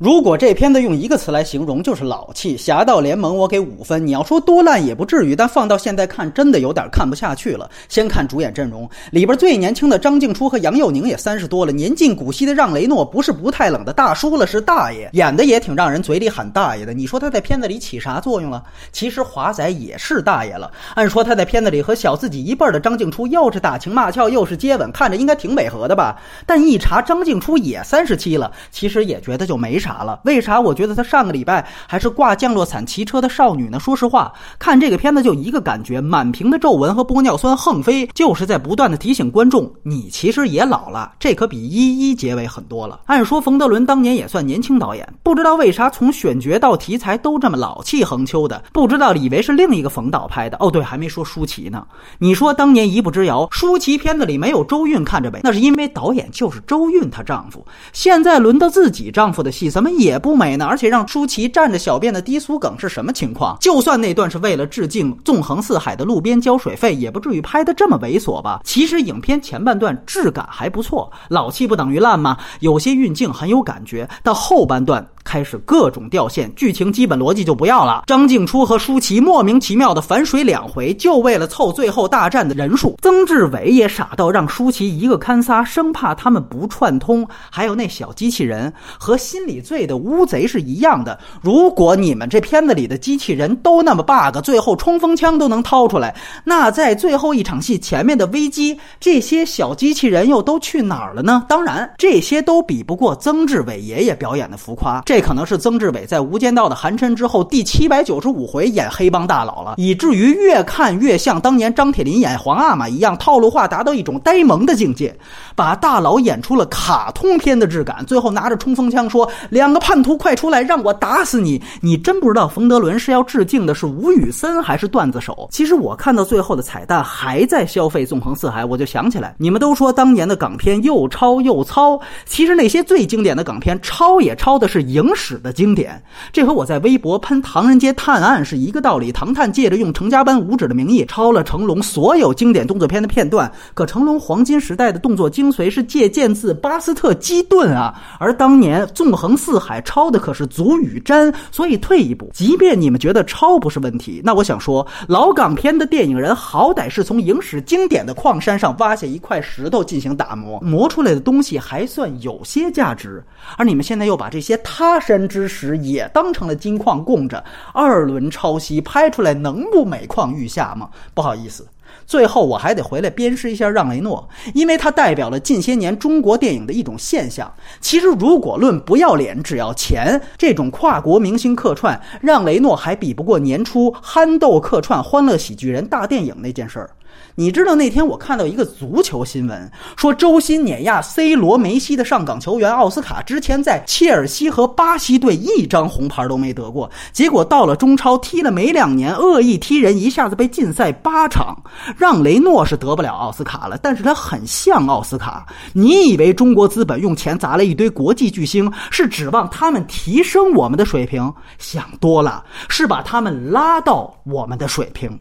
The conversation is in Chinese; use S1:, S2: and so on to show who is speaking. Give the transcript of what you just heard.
S1: 如果这片子用一个词来形容，就是老气。侠盗联盟我给五分。你要说多烂也不至于，但放到现在看，真的有点看不下去了。先看主演阵容，里边最年轻的张静初和杨佑宁也三十多了，年近古稀的让雷诺不是不太冷的大叔了，是大爷，演的也挺让人嘴里喊大爷的。你说他在片子里起啥作用了？其实华仔也是大爷了。按说他在片子里和小自己一辈的张静初又是打情骂俏，又是接吻，看着应该挺违和的吧？但一查，张静初也三十七了，其实也觉得就没啥。啥了？为啥我觉得她上个礼拜还是挂降落伞骑车的少女呢？说实话，看这个片子就一个感觉，满屏的皱纹和玻尿酸横飞，就是在不断的提醒观众，你其实也老了。这可比一一结尾狠多了。按说冯德伦当年也算年轻导演，不知道为啥从选角到题材都这么老气横秋的，不知道以为是另一个冯导拍的。哦，对，还没说舒淇呢。你说当年一步之遥，舒淇片子里没有周韵看着呗，那是因为导演就是周韵她丈夫。现在轮到自己丈夫的戏三，怎么也不美呢？而且让舒淇站着小便的低俗梗是什么情况？就算那段是为了致敬纵横四海的路边交水费，也不至于拍的这么猥琐吧？其实影片前半段质感还不错，老气不等于烂吗？有些运镜很有感觉，到后半段。开始各种掉线，剧情基本逻辑就不要了。张静初和舒淇莫名其妙的反水两回，就为了凑最后大战的人数。曾志伟也傻到让舒淇一个看仨，生怕他们不串通。还有那小机器人和心理罪的乌贼是一样的。如果你们这片子里的机器人都那么 bug，最后冲锋枪都能掏出来，那在最后一场戏前面的危机，这些小机器人又都去哪儿了呢？当然，这些都比不过曾志伟爷爷表演的浮夸。这可能是曾志伟在《无间道》的寒碜之后第七百九十五回演黑帮大佬了，以至于越看越像当年张铁林演皇阿玛一样，套路化达到一种呆萌的境界，把大佬演出了卡通片的质感。最后拿着冲锋枪说：“两个叛徒，快出来，让我打死你！”你真不知道冯德伦是要致敬的是吴宇森还是段子手？其实我看到最后的彩蛋还在消费《纵横四海》，我就想起来，你们都说当年的港片又抄又糙，其实那些最经典的港片抄也抄的是影。影史的经典，这和我在微博喷《唐人街探案》是一个道理。唐探借着用成家班五指的名义抄了成龙所有经典动作片的片段，可成龙黄金时代的动作精髓是借鉴自巴斯特基顿啊，而当年《纵横四海》抄的可是祖与詹。所以退一步，即便你们觉得抄不是问题，那我想说，老港片的电影人好歹是从影史经典的矿山上挖下一块石头进行打磨，磨出来的东西还算有些价值。而你们现在又把这些他。他山之石也当成了金矿供着，二轮抄袭拍出来能不每况愈下吗？不好意思，最后我还得回来鞭尸一下让雷诺，因为他代表了近些年中国电影的一种现象。其实如果论不要脸只要钱，这种跨国明星客串，让雷诺还比不过年初憨豆客串《欢乐喜剧人》大电影那件事儿。你知道那天我看到一个足球新闻，说周薪碾压 C 罗、梅西的上港球员奥斯卡，之前在切尔西和巴西队一张红牌都没得过，结果到了中超踢了没两年，恶意踢人，一下子被禁赛八场。让雷诺是得不了奥斯卡了，但是他很像奥斯卡。你以为中国资本用钱砸了一堆国际巨星，是指望他们提升我们的水平？想多了，是把他们拉到我们的水平。